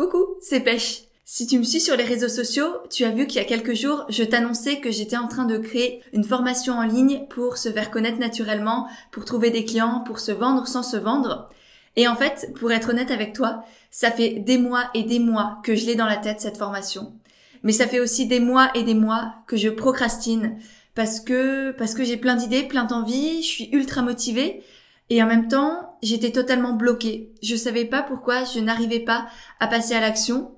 Coucou, c'est Pêche. Si tu me suis sur les réseaux sociaux, tu as vu qu'il y a quelques jours, je t'annonçais que j'étais en train de créer une formation en ligne pour se faire connaître naturellement, pour trouver des clients, pour se vendre sans se vendre. Et en fait, pour être honnête avec toi, ça fait des mois et des mois que je l'ai dans la tête, cette formation. Mais ça fait aussi des mois et des mois que je procrastine parce que, parce que j'ai plein d'idées, plein d'envies, je suis ultra motivée, et en même temps, j'étais totalement bloquée. Je savais pas pourquoi je n'arrivais pas à passer à l'action.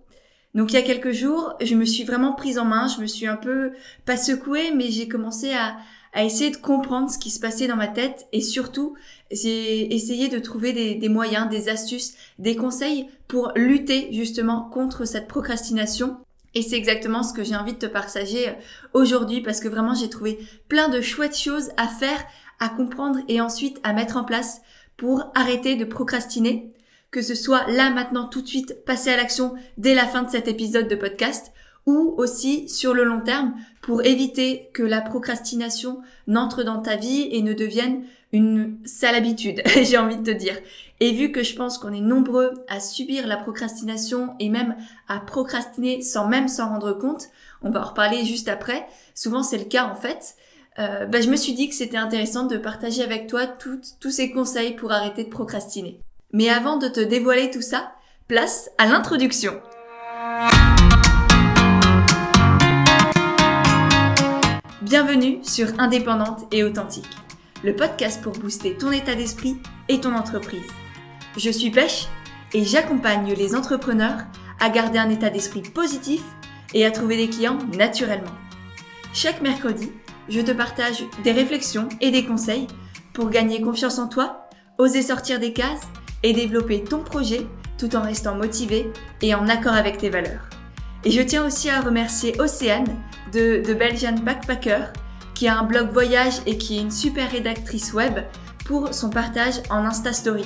Donc il y a quelques jours, je me suis vraiment prise en main, je me suis un peu pas secouée, mais j'ai commencé à, à essayer de comprendre ce qui se passait dans ma tête et surtout j'ai essayé de trouver des, des, moyens, des astuces, des conseils pour lutter justement contre cette procrastination. Et c'est exactement ce que j'ai envie de te partager aujourd'hui parce que vraiment j'ai trouvé plein de chouettes choses à faire à comprendre et ensuite à mettre en place pour arrêter de procrastiner, que ce soit là maintenant tout de suite passer à l'action dès la fin de cet épisode de podcast ou aussi sur le long terme pour éviter que la procrastination n'entre dans ta vie et ne devienne une sale habitude, j'ai envie de te dire. Et vu que je pense qu'on est nombreux à subir la procrastination et même à procrastiner sans même s'en rendre compte, on va en reparler juste après, souvent c'est le cas en fait, euh, bah, je me suis dit que c'était intéressant de partager avec toi tous ces conseils pour arrêter de procrastiner. Mais avant de te dévoiler tout ça, place à l'introduction. Bienvenue sur Indépendante et Authentique, le podcast pour booster ton état d'esprit et ton entreprise. Je suis Pêche et j'accompagne les entrepreneurs à garder un état d'esprit positif et à trouver des clients naturellement. Chaque mercredi, je te partage des réflexions et des conseils pour gagner confiance en toi, oser sortir des cases et développer ton projet tout en restant motivé et en accord avec tes valeurs. Et je tiens aussi à remercier Océane de, Belgian Backpacker qui a un blog voyage et qui est une super rédactrice web pour son partage en Insta Story.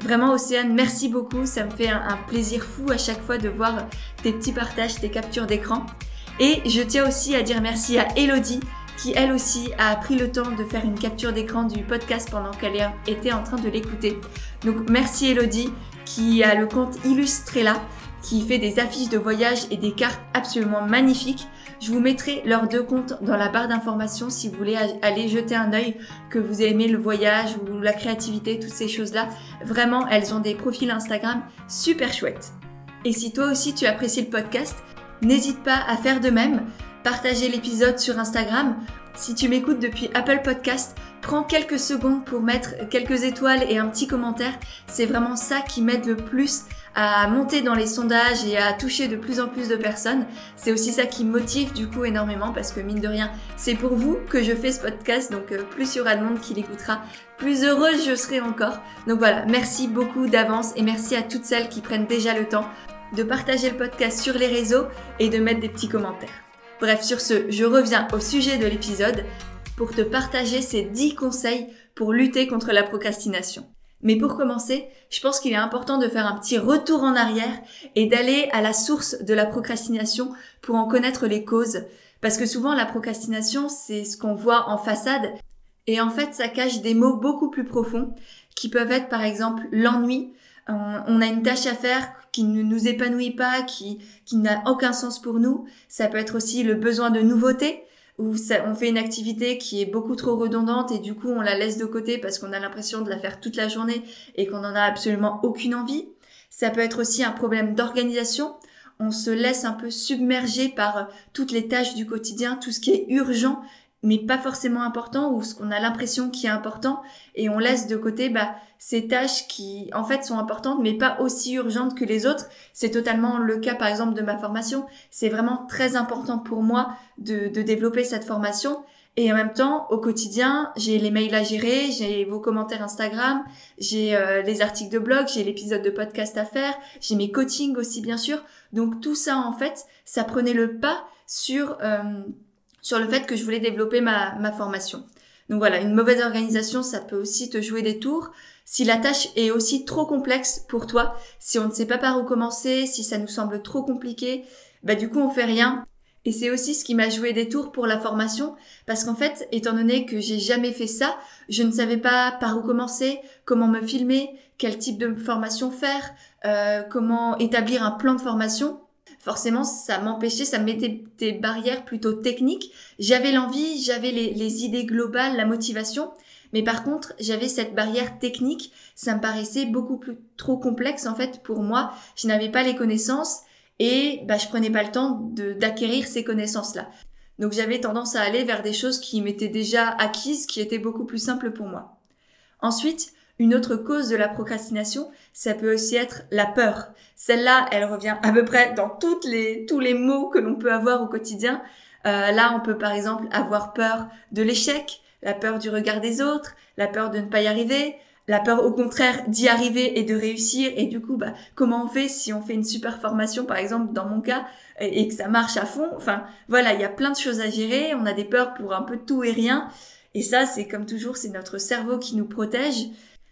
Vraiment Océane, merci beaucoup, ça me fait un, un plaisir fou à chaque fois de voir tes petits partages, tes captures d'écran. Et je tiens aussi à dire merci à Elodie qui elle aussi a pris le temps de faire une capture d'écran du podcast pendant qu'elle était en train de l'écouter. Donc merci Elodie qui a le compte Illustrella qui fait des affiches de voyage et des cartes absolument magnifiques. Je vous mettrai leurs deux comptes dans la barre d'informations si vous voulez aller jeter un œil, que vous aimez le voyage ou la créativité, toutes ces choses-là. Vraiment, elles ont des profils Instagram super chouettes. Et si toi aussi tu apprécies le podcast, n'hésite pas à faire de même partager l'épisode sur Instagram. Si tu m'écoutes depuis Apple Podcast, prends quelques secondes pour mettre quelques étoiles et un petit commentaire. C'est vraiment ça qui m'aide le plus à monter dans les sondages et à toucher de plus en plus de personnes. C'est aussi ça qui motive du coup énormément parce que mine de rien, c'est pour vous que je fais ce podcast. Donc euh, plus il y aura de monde qui l'écoutera, plus heureuse je serai encore. Donc voilà, merci beaucoup d'avance et merci à toutes celles qui prennent déjà le temps de partager le podcast sur les réseaux et de mettre des petits commentaires. Bref, sur ce, je reviens au sujet de l'épisode pour te partager ces 10 conseils pour lutter contre la procrastination. Mais pour commencer, je pense qu'il est important de faire un petit retour en arrière et d'aller à la source de la procrastination pour en connaître les causes. Parce que souvent la procrastination, c'est ce qu'on voit en façade. Et en fait, ça cache des mots beaucoup plus profonds qui peuvent être par exemple l'ennui, on a une tâche à faire qui ne nous épanouit pas, qui, qui n'a aucun sens pour nous. Ça peut être aussi le besoin de nouveauté, où on fait une activité qui est beaucoup trop redondante et du coup on la laisse de côté parce qu'on a l'impression de la faire toute la journée et qu'on n'en a absolument aucune envie. Ça peut être aussi un problème d'organisation. On se laisse un peu submerger par toutes les tâches du quotidien, tout ce qui est urgent mais pas forcément important ou ce qu'on a l'impression qui est important et on laisse de côté bah, ces tâches qui en fait sont importantes mais pas aussi urgentes que les autres. C'est totalement le cas par exemple de ma formation. C'est vraiment très important pour moi de, de développer cette formation et en même temps, au quotidien, j'ai les mails à gérer, j'ai vos commentaires Instagram, j'ai euh, les articles de blog, j'ai l'épisode de podcast à faire, j'ai mes coachings aussi bien sûr. Donc tout ça en fait, ça prenait le pas sur euh, sur le fait que je voulais développer ma, ma formation. Donc voilà, une mauvaise organisation, ça peut aussi te jouer des tours. Si la tâche est aussi trop complexe pour toi, si on ne sait pas par où commencer, si ça nous semble trop compliqué, bah du coup on fait rien. Et c'est aussi ce qui m'a joué des tours pour la formation, parce qu'en fait, étant donné que j'ai jamais fait ça, je ne savais pas par où commencer, comment me filmer, quel type de formation faire, euh, comment établir un plan de formation. Forcément, ça m'empêchait, ça me mettait des barrières plutôt techniques. J'avais l'envie, j'avais les, idées globales, la motivation, mais par contre, j'avais cette barrière technique. Ça me paraissait beaucoup trop complexe en fait pour moi. Je n'avais pas les connaissances et bah, je prenais pas le temps d'acquérir ces connaissances-là. Donc j'avais tendance à aller vers des choses qui m'étaient déjà acquises, qui étaient beaucoup plus simples pour moi. Ensuite, une autre cause de la procrastination, ça peut aussi être la peur. Celle-là, elle revient à peu près dans toutes les, tous les mots que l'on peut avoir au quotidien. Euh, là, on peut par exemple avoir peur de l'échec, la peur du regard des autres, la peur de ne pas y arriver, la peur au contraire d'y arriver et de réussir. Et du coup bah comment on fait si on fait une super formation par exemple dans mon cas et que ça marche à fond? Enfin voilà il y a plein de choses à gérer. On a des peurs pour un peu tout et rien. Et ça c'est comme toujours c'est notre cerveau qui nous protège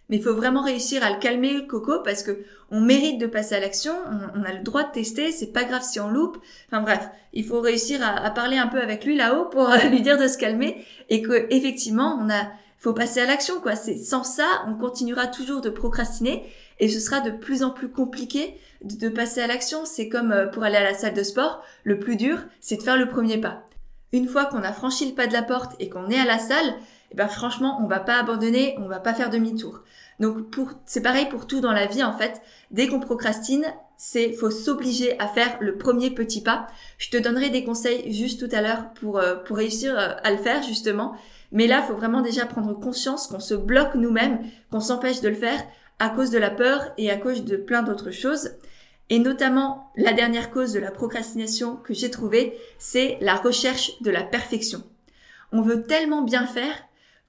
mais il faut vraiment réussir à le calmer le coco parce que on mérite de passer à l'action, on, a le droit de tester, c'est pas grave si on loupe. Enfin bref, il faut réussir à, parler un peu avec lui là-haut pour lui dire de se calmer et que effectivement on a faut passer à l'action, quoi. C'est sans ça, on continuera toujours de procrastiner et ce sera de plus en plus compliqué de, passer à l'action. C'est comme euh, pour aller à la salle de sport, le plus dur, c'est de faire le premier pas. Une fois qu'on a franchi le pas de la porte et qu'on est à la salle, ben franchement, on va pas abandonner, on va pas faire demi-tour. Donc pour c'est pareil pour tout dans la vie en fait. Dès qu'on procrastine, c'est faut s'obliger à faire le premier petit pas. Je te donnerai des conseils juste tout à l'heure pour euh, pour réussir euh, à le faire justement. Mais là, faut vraiment déjà prendre conscience qu'on se bloque nous-mêmes, qu'on s'empêche de le faire à cause de la peur et à cause de plein d'autres choses. Et notamment, la dernière cause de la procrastination que j'ai trouvée, c'est la recherche de la perfection. On veut tellement bien faire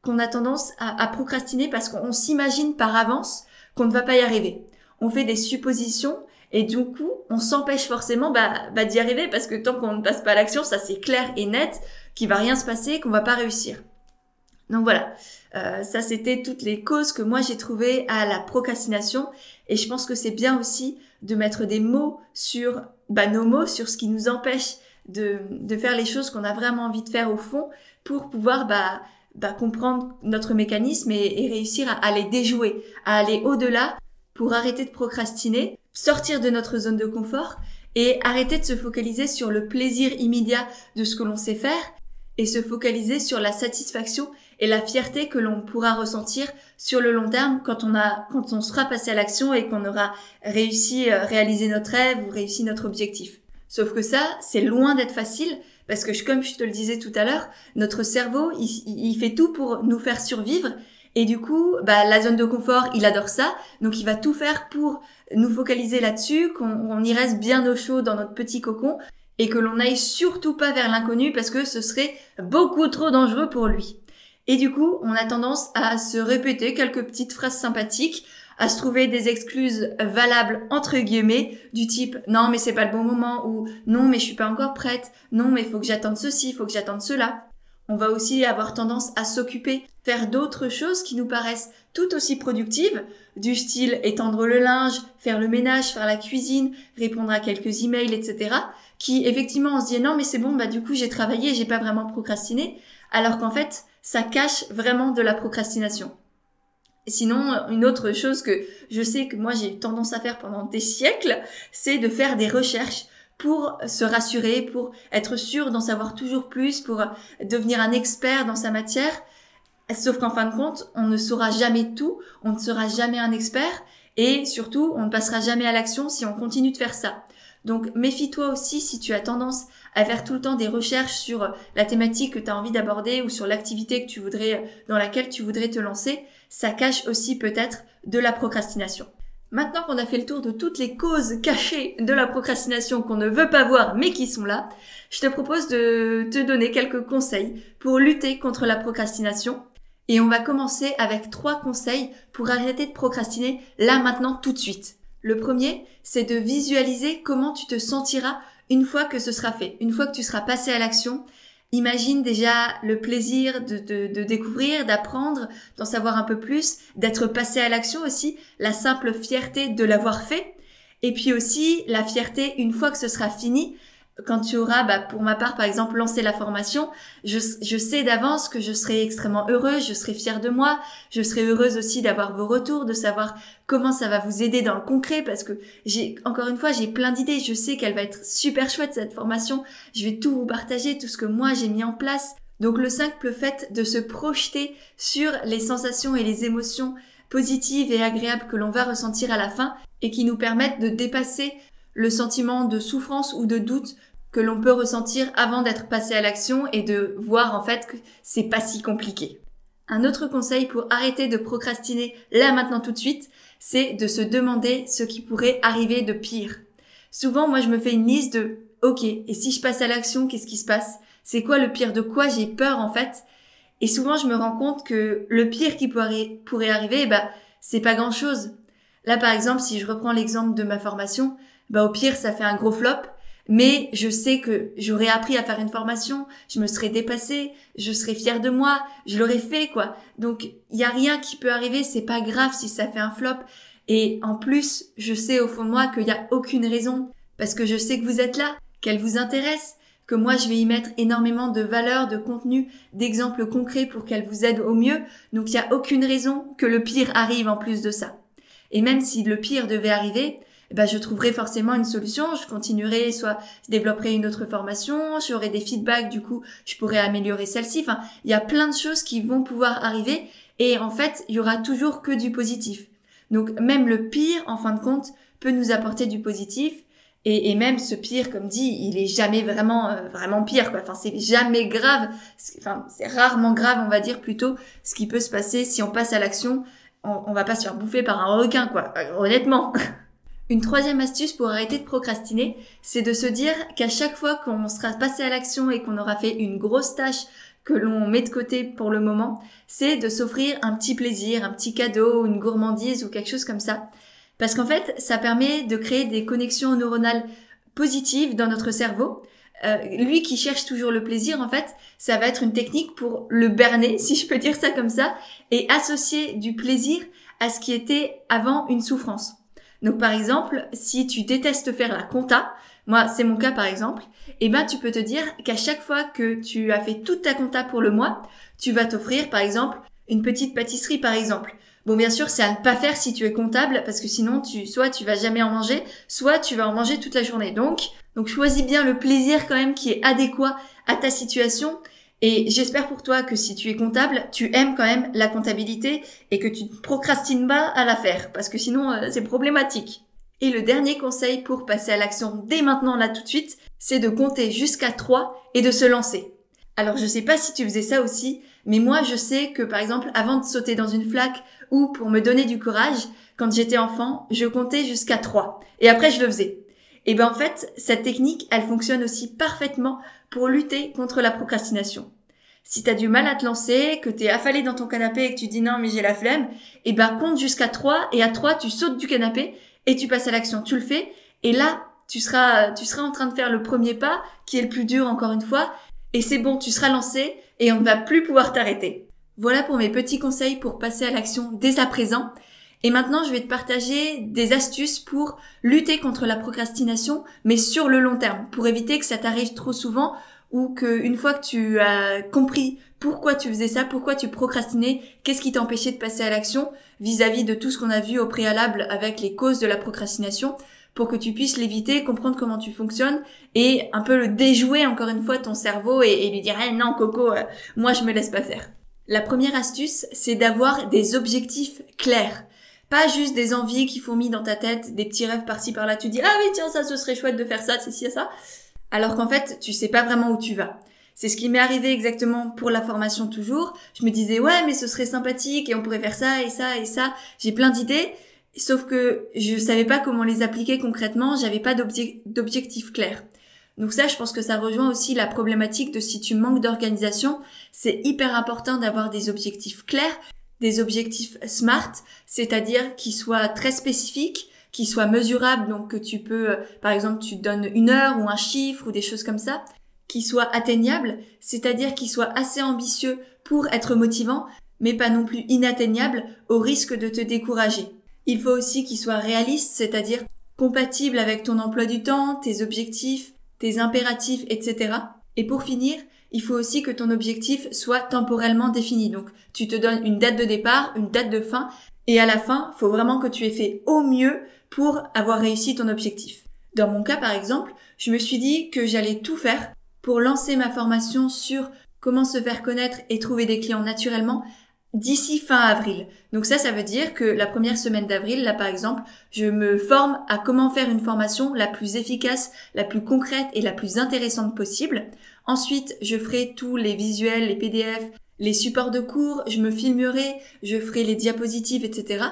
qu'on a tendance à, procrastiner parce qu'on s'imagine par avance qu'on ne va pas y arriver. On fait des suppositions et du coup, on s'empêche forcément bah, bah, d'y arriver parce que tant qu'on ne passe pas à l'action, ça c'est clair et net qu'il va rien se passer, qu'on va pas réussir. Donc voilà, euh, ça c'était toutes les causes que moi j'ai trouvées à la procrastination et je pense que c'est bien aussi de mettre des mots sur bah, nos mots, sur ce qui nous empêche de, de faire les choses qu'on a vraiment envie de faire au fond pour pouvoir bah, bah, comprendre notre mécanisme et, réussir à, à les déjouer, à aller au-delà pour arrêter de procrastiner, sortir de notre zone de confort et arrêter de se focaliser sur le plaisir immédiat de ce que l'on sait faire et se focaliser sur la satisfaction et la fierté que l'on pourra ressentir sur le long terme quand on a, quand on sera passé à l'action et qu'on aura réussi à réaliser notre rêve ou réussi notre objectif. Sauf que ça, c'est loin d'être facile parce que comme je te le disais tout à l'heure, notre cerveau, il, il, fait tout pour nous faire survivre et du coup, bah, la zone de confort, il adore ça, donc il va tout faire pour nous focaliser là-dessus, qu'on y reste bien au chaud dans notre petit cocon et que l'on n'aille surtout pas vers l'inconnu parce que ce serait beaucoup trop dangereux pour lui. Et du coup, on a tendance à se répéter quelques petites phrases sympathiques, à se trouver des excuses valables entre guillemets du type non mais c'est pas le bon moment ou non mais je suis pas encore prête, non mais faut que j'attende ceci, faut que j'attende cela. On va aussi avoir tendance à s'occuper, faire d'autres choses qui nous paraissent tout aussi productives, du style étendre le linge, faire le ménage, faire la cuisine, répondre à quelques emails, etc. Qui effectivement on se dit non mais c'est bon bah du coup j'ai travaillé, j'ai pas vraiment procrastiné, alors qu'en fait ça cache vraiment de la procrastination. Sinon, une autre chose que je sais que moi j'ai eu tendance à faire pendant des siècles, c'est de faire des recherches pour se rassurer, pour être sûr d'en savoir toujours plus, pour devenir un expert dans sa matière. Sauf qu'en fin de compte, on ne saura jamais tout, on ne sera jamais un expert et surtout, on ne passera jamais à l'action si on continue de faire ça. Donc méfie-toi aussi si tu as tendance à faire tout le temps des recherches sur la thématique que tu as envie d'aborder ou sur l'activité que tu voudrais dans laquelle tu voudrais te lancer, ça cache aussi peut-être de la procrastination. Maintenant qu'on a fait le tour de toutes les causes cachées de la procrastination qu'on ne veut pas voir mais qui sont là, je te propose de te donner quelques conseils pour lutter contre la procrastination. Et on va commencer avec trois conseils pour arrêter de procrastiner là maintenant tout de suite. Le premier, c'est de visualiser comment tu te sentiras une fois que ce sera fait, une fois que tu seras passé à l'action. Imagine déjà le plaisir de, de, découvrir, d'apprendre, d'en savoir un peu plus, d'être passé à l'action aussi, la simple fierté de l'avoir fait, et puis aussi la fierté une fois que ce sera fini, quand tu auras, bah, pour ma part, par exemple, lancé la formation, je, je sais d'avance que je serai extrêmement heureuse, je serai fière de moi, je serai heureuse aussi d'avoir vos retours, de savoir comment ça va vous aider dans le concret, parce que j'ai, encore une fois, j'ai plein d'idées, je sais qu'elle va être super chouette cette formation, je vais tout vous partager, tout ce que moi j'ai mis en place. Donc le simple fait de se projeter sur les sensations et les émotions positives et agréables que l'on va ressentir à la fin et qui nous permettent de dépasser le sentiment de souffrance ou de doute que l'on peut ressentir avant d'être passé à l'action et de voir en fait que c'est pas si compliqué. Un autre conseil pour arrêter de procrastiner là maintenant tout de suite, c'est de se demander ce qui pourrait arriver de pire. Souvent, moi, je me fais une liste de OK, et si je passe à l'action, qu'est-ce qui se passe? C'est quoi le pire? De quoi j'ai peur en fait? Et souvent, je me rends compte que le pire qui pourrait arriver, bah, c'est pas grand-chose. Là, par exemple, si je reprends l'exemple de ma formation, bah au pire ça fait un gros flop. Mais je sais que j'aurais appris à faire une formation, je me serais dépassée, je serais fière de moi, je l'aurais fait quoi. Donc il y a rien qui peut arriver, c'est pas grave si ça fait un flop. Et en plus, je sais au fond de moi qu'il n'y a aucune raison parce que je sais que vous êtes là, qu'elle vous intéresse, que moi je vais y mettre énormément de valeur, de contenu, d'exemples concrets pour qu'elle vous aide au mieux. Donc il n'y a aucune raison que le pire arrive en plus de ça. Et même si le pire devait arriver, ben, je trouverai forcément une solution. Je continuerai, soit je développerai une autre formation, j'aurai des feedbacks, du coup, je pourrai améliorer celle-ci. Enfin, il y a plein de choses qui vont pouvoir arriver et en fait, il y aura toujours que du positif. Donc, même le pire, en fin de compte, peut nous apporter du positif. Et, et même ce pire, comme dit, il est jamais vraiment, euh, vraiment pire, quoi. Enfin, c'est jamais grave. Enfin, c'est rarement grave, on va dire plutôt, ce qui peut se passer si on passe à l'action. On, on va pas se faire bouffer par un requin, quoi. Euh, honnêtement. Une troisième astuce pour arrêter de procrastiner, c'est de se dire qu'à chaque fois qu'on sera passé à l'action et qu'on aura fait une grosse tâche que l'on met de côté pour le moment, c'est de s'offrir un petit plaisir, un petit cadeau, une gourmandise ou quelque chose comme ça. Parce qu'en fait, ça permet de créer des connexions neuronales positives dans notre cerveau. Euh, lui qui cherche toujours le plaisir, en fait, ça va être une technique pour le berner, si je peux dire ça comme ça, et associer du plaisir à ce qui était avant une souffrance. Donc par exemple, si tu détestes faire la compta, moi c'est mon cas par exemple, eh ben tu peux te dire qu'à chaque fois que tu as fait toute ta compta pour le mois, tu vas t'offrir par exemple une petite pâtisserie par exemple. Bon bien sûr c'est à ne pas faire si tu es comptable parce que sinon tu soit tu vas jamais en manger, soit tu vas en manger toute la journée. Donc donc choisis bien le plaisir quand même qui est adéquat à ta situation et j'espère pour toi que si tu es comptable, tu aimes quand même la comptabilité et que tu ne procrastines pas à la faire, parce que sinon euh, c'est problématique. Et le dernier conseil pour passer à l'action dès maintenant là tout de suite, c'est de compter jusqu'à 3 et de se lancer. Alors je sais pas si tu faisais ça aussi, mais moi je sais que par exemple avant de sauter dans une flaque ou pour me donner du courage, quand j'étais enfant, je comptais jusqu'à 3 et après je le faisais. Et ben en fait, cette technique, elle fonctionne aussi parfaitement pour lutter contre la procrastination. Si t'as du mal à te lancer, que t'es affalé dans ton canapé et que tu dis non mais j'ai la flemme, et ben compte jusqu'à 3 et à 3 tu sautes du canapé et tu passes à l'action. Tu le fais et là tu seras tu seras en train de faire le premier pas qui est le plus dur encore une fois et c'est bon, tu seras lancé et on ne va plus pouvoir t'arrêter. Voilà pour mes petits conseils pour passer à l'action dès à présent. Et maintenant, je vais te partager des astuces pour lutter contre la procrastination, mais sur le long terme, pour éviter que ça t'arrive trop souvent ou que une fois que tu as compris pourquoi tu faisais ça, pourquoi tu procrastinais, qu'est-ce qui t'empêchait de passer à l'action vis-à-vis de tout ce qu'on a vu au préalable avec les causes de la procrastination, pour que tu puisses l'éviter, comprendre comment tu fonctionnes et un peu le déjouer encore une fois ton cerveau et, lui dire eh non Coco, euh, moi je me laisse pas faire. La première astuce, c'est d'avoir des objectifs clairs. Pas juste des envies qui fourmillent dans ta tête, des petits rêves par-ci par-là. Tu dis, ah oui, tiens, ça, ce serait chouette de faire ça, c'est ci, ça. Alors qu'en fait, tu sais pas vraiment où tu vas. C'est ce qui m'est arrivé exactement pour la formation toujours. Je me disais, ouais, mais ce serait sympathique et on pourrait faire ça et ça et ça. J'ai plein d'idées. Sauf que je savais pas comment les appliquer concrètement. J'avais pas d'objectif clair. Donc ça, je pense que ça rejoint aussi la problématique de si tu manques d'organisation, c'est hyper important d'avoir des objectifs clairs des objectifs SMART, c'est-à-dire qui soient très spécifiques, qui soient mesurables, donc que tu peux, euh, par exemple, tu donnes une heure ou un chiffre ou des choses comme ça, qui soient atteignables, c'est-à-dire qui soient assez ambitieux pour être motivants, mais pas non plus inatteignables au risque de te décourager. Il faut aussi qu'ils soient réalistes, c'est-à-dire compatibles avec ton emploi du temps, tes objectifs, tes impératifs, etc. Et pour finir, il faut aussi que ton objectif soit temporellement défini. Donc, tu te donnes une date de départ, une date de fin, et à la fin, faut vraiment que tu aies fait au mieux pour avoir réussi ton objectif. Dans mon cas, par exemple, je me suis dit que j'allais tout faire pour lancer ma formation sur comment se faire connaître et trouver des clients naturellement d'ici fin avril. Donc ça, ça veut dire que la première semaine d'avril, là par exemple, je me forme à comment faire une formation la plus efficace, la plus concrète et la plus intéressante possible. Ensuite, je ferai tous les visuels, les PDF, les supports de cours, je me filmerai, je ferai les diapositives, etc.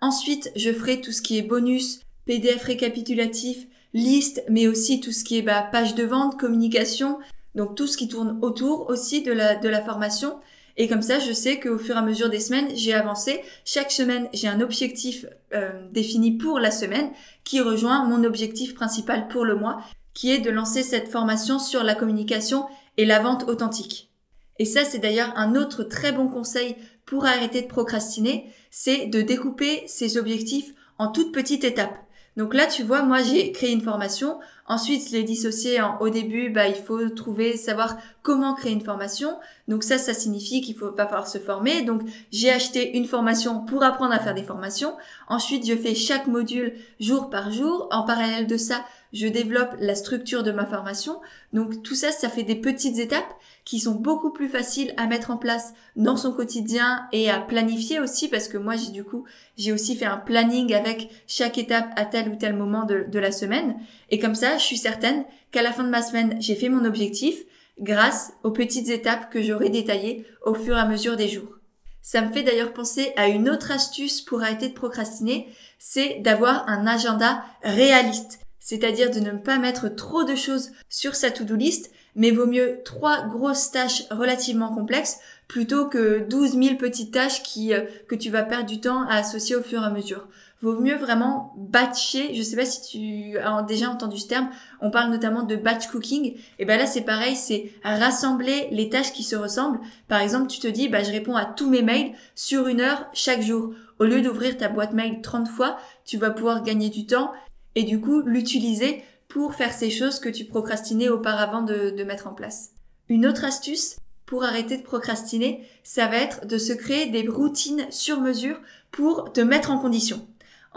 Ensuite, je ferai tout ce qui est bonus, PDF récapitulatif, liste, mais aussi tout ce qui est bah, page de vente, communication, donc tout ce qui tourne autour aussi de la, de la formation. Et comme ça, je sais qu'au fur et à mesure des semaines, j'ai avancé. Chaque semaine, j'ai un objectif euh, défini pour la semaine qui rejoint mon objectif principal pour le mois, qui est de lancer cette formation sur la communication et la vente authentique. Et ça, c'est d'ailleurs un autre très bon conseil pour arrêter de procrastiner, c'est de découper ses objectifs en toutes petites étapes. Donc là, tu vois, moi, j'ai créé une formation. Ensuite, les dissocier en, au début, bah, il faut trouver, savoir comment créer une formation. Donc ça, ça signifie qu'il faut pas falloir se former. Donc, j'ai acheté une formation pour apprendre à faire des formations. Ensuite, je fais chaque module jour par jour. En parallèle de ça, je développe la structure de ma formation. Donc tout ça, ça fait des petites étapes qui sont beaucoup plus faciles à mettre en place dans son quotidien et à planifier aussi parce que moi j'ai du coup j'ai aussi fait un planning avec chaque étape à tel ou tel moment de, de la semaine et comme ça je suis certaine qu'à la fin de ma semaine j'ai fait mon objectif grâce aux petites étapes que j'aurai détaillées au fur et à mesure des jours. Ça me fait d'ailleurs penser à une autre astuce pour arrêter de procrastiner, c'est d'avoir un agenda réaliste c'est-à-dire de ne pas mettre trop de choses sur sa to-do list, mais vaut mieux trois grosses tâches relativement complexes plutôt que 12 000 petites tâches qui, euh, que tu vas perdre du temps à associer au fur et à mesure. Vaut mieux vraiment batcher. Je sais pas si tu as déjà entendu ce terme. On parle notamment de batch cooking. Et ben là, c'est pareil, c'est rassembler les tâches qui se ressemblent. Par exemple, tu te dis, bah, je réponds à tous mes mails sur une heure chaque jour. Au lieu d'ouvrir ta boîte mail 30 fois, tu vas pouvoir gagner du temps et du coup l'utiliser pour faire ces choses que tu procrastinais auparavant de, de mettre en place. Une autre astuce pour arrêter de procrastiner, ça va être de se créer des routines sur mesure pour te mettre en condition.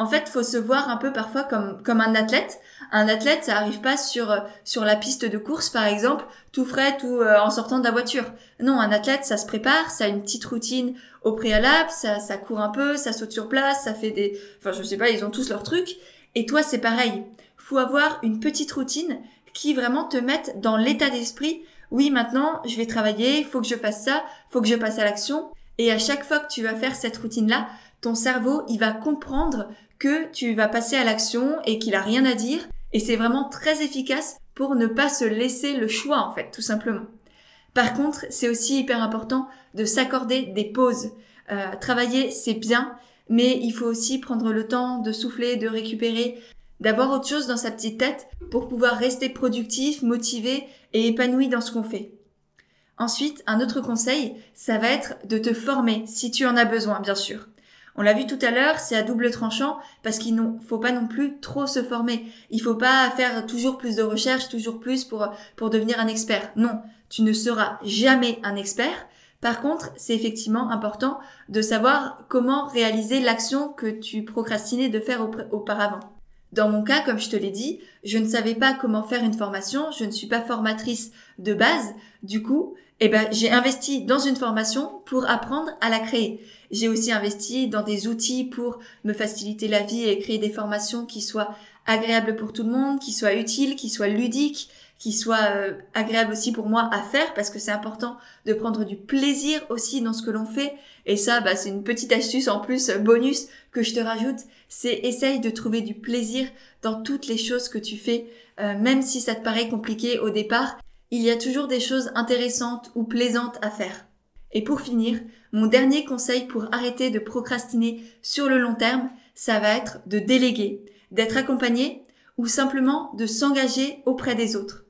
En fait, faut se voir un peu parfois comme, comme un athlète. Un athlète, ça arrive pas sur, sur la piste de course, par exemple, tout frais, tout euh, en sortant de la voiture. Non, un athlète, ça se prépare, ça a une petite routine au préalable, ça, ça court un peu, ça saute sur place, ça fait des, enfin, je sais pas, ils ont tous leurs trucs. Et toi, c'est pareil. Faut avoir une petite routine qui vraiment te mette dans l'état d'esprit. Oui, maintenant, je vais travailler, il faut que je fasse ça, faut que je passe à l'action. Et à chaque fois que tu vas faire cette routine-là, ton cerveau, il va comprendre que tu vas passer à l'action et qu'il a rien à dire. Et c'est vraiment très efficace pour ne pas se laisser le choix, en fait, tout simplement. Par contre, c'est aussi hyper important de s'accorder des pauses. Euh, travailler, c'est bien, mais il faut aussi prendre le temps de souffler, de récupérer, d'avoir autre chose dans sa petite tête pour pouvoir rester productif, motivé et épanoui dans ce qu'on fait. Ensuite, un autre conseil, ça va être de te former si tu en as besoin, bien sûr. On l'a vu tout à l'heure, c'est à double tranchant parce qu'il ne faut pas non plus trop se former. Il faut pas faire toujours plus de recherches, toujours plus pour devenir un expert. Non, tu ne seras jamais un expert, par contre, c'est effectivement important de savoir comment réaliser l'action que tu procrastinais de faire auparavant. Dans mon cas, comme je te l'ai dit, je ne savais pas comment faire une formation, je ne suis pas formatrice de base, du coup, eh ben, j'ai investi dans une formation pour apprendre à la créer. J'ai aussi investi dans des outils pour me faciliter la vie et créer des formations qui soient agréables pour tout le monde, qui soient utiles, qui soient ludiques, qui soit euh, agréable aussi pour moi à faire parce que c'est important de prendre du plaisir aussi dans ce que l'on fait. Et ça, bah, c'est une petite astuce en plus, euh, bonus, que je te rajoute. C'est essaye de trouver du plaisir dans toutes les choses que tu fais, euh, même si ça te paraît compliqué au départ. Il y a toujours des choses intéressantes ou plaisantes à faire. Et pour finir, mon dernier conseil pour arrêter de procrastiner sur le long terme, ça va être de déléguer, d'être accompagné ou simplement de s'engager auprès des autres.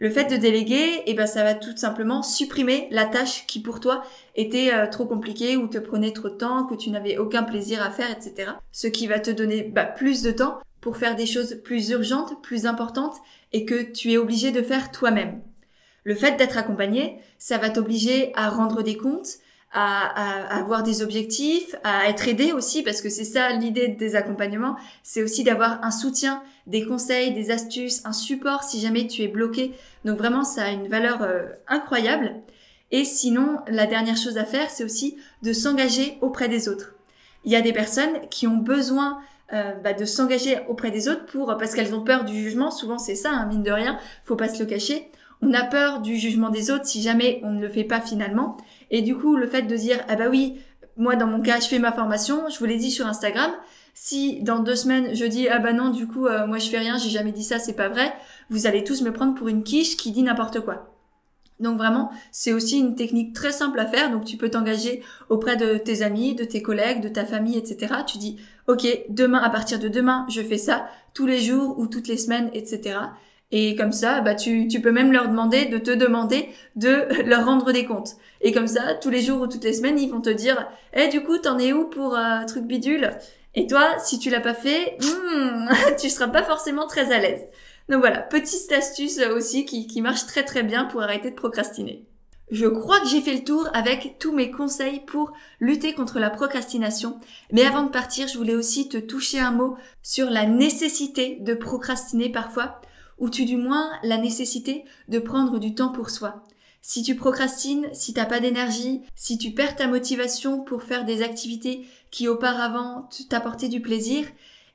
Le fait de déléguer, eh ben, ça va tout simplement supprimer la tâche qui pour toi était euh, trop compliquée ou te prenait trop de temps, que tu n'avais aucun plaisir à faire, etc. Ce qui va te donner bah, plus de temps pour faire des choses plus urgentes, plus importantes et que tu es obligé de faire toi-même. Le fait d'être accompagné, ça va t'obliger à rendre des comptes, à, avoir des objectifs, à être aidé aussi, parce que c'est ça l'idée des accompagnements, c'est aussi d'avoir un soutien, des conseils, des astuces, un support si jamais tu es bloqué. Donc vraiment, ça a une valeur euh, incroyable. Et sinon, la dernière chose à faire, c'est aussi de s'engager auprès des autres. Il y a des personnes qui ont besoin euh, bah, de s'engager auprès des autres pour parce qu'elles ont peur du jugement. Souvent, c'est ça, hein, mine de rien. Faut pas se le cacher. On a peur du jugement des autres si jamais on ne le fait pas finalement. Et du coup, le fait de dire, ah bah oui, moi dans mon cas, je fais ma formation, je vous l'ai dit sur Instagram. Si dans deux semaines je dis ah bah non du coup euh, moi je fais rien j'ai jamais dit ça c'est pas vrai vous allez tous me prendre pour une quiche qui dit n'importe quoi donc vraiment, c'est aussi une technique très simple à faire. Donc tu peux t'engager auprès de tes amis, de tes collègues, de ta famille, etc. Tu dis, ok, demain, à partir de demain, je fais ça tous les jours ou toutes les semaines, etc. Et comme ça, bah tu, tu peux même leur demander de te demander de leur rendre des comptes. Et comme ça, tous les jours ou toutes les semaines, ils vont te dire, eh du coup, t'en es où pour un truc bidule? Et toi, si tu l'as pas fait, hmm, tu seras pas forcément très à l'aise. Donc voilà, petite astuce aussi qui, qui marche très très bien pour arrêter de procrastiner. Je crois que j'ai fait le tour avec tous mes conseils pour lutter contre la procrastination. Mais avant de partir, je voulais aussi te toucher un mot sur la nécessité de procrastiner parfois, ou tu du moins la nécessité de prendre du temps pour soi. Si tu procrastines, si t'as pas d'énergie, si tu perds ta motivation pour faire des activités qui auparavant t'apportaient du plaisir,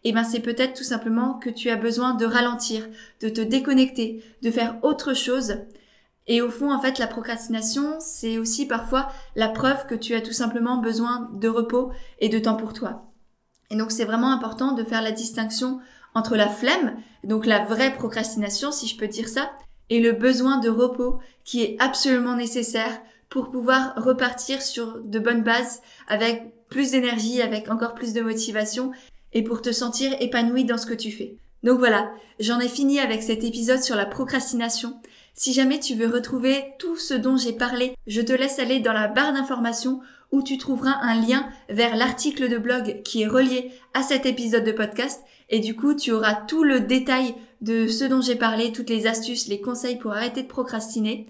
eh ben c'est peut-être tout simplement que tu as besoin de ralentir, de te déconnecter, de faire autre chose. Et au fond, en fait, la procrastination, c'est aussi parfois la preuve que tu as tout simplement besoin de repos et de temps pour toi. Et donc c'est vraiment important de faire la distinction entre la flemme, donc la vraie procrastination, si je peux dire ça, et le besoin de repos qui est absolument nécessaire pour pouvoir repartir sur de bonnes bases avec plus d'énergie, avec encore plus de motivation et pour te sentir épanoui dans ce que tu fais. Donc voilà, j'en ai fini avec cet épisode sur la procrastination. Si jamais tu veux retrouver tout ce dont j'ai parlé, je te laisse aller dans la barre d'informations où tu trouveras un lien vers l'article de blog qui est relié à cet épisode de podcast et du coup tu auras tout le détail de ce dont j'ai parlé, toutes les astuces, les conseils pour arrêter de procrastiner.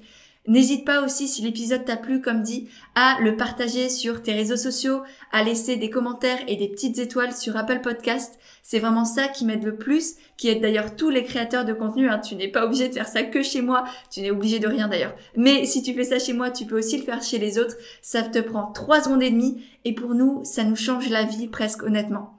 N'hésite pas aussi, si l'épisode t'a plu, comme dit, à le partager sur tes réseaux sociaux, à laisser des commentaires et des petites étoiles sur Apple Podcast. C'est vraiment ça qui m'aide le plus, qui aide d'ailleurs tous les créateurs de contenu. Hein. Tu n'es pas obligé de faire ça que chez moi, tu n'es obligé de rien d'ailleurs. Mais si tu fais ça chez moi, tu peux aussi le faire chez les autres. Ça te prend trois secondes et demie et pour nous, ça nous change la vie presque honnêtement.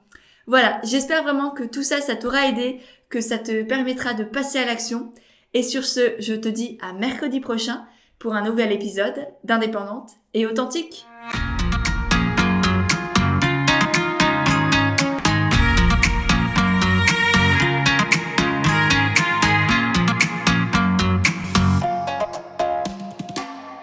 Voilà, j'espère vraiment que tout ça, ça t'aura aidé, que ça te permettra de passer à l'action. Et sur ce, je te dis à mercredi prochain pour un nouvel épisode d'Indépendante et Authentique.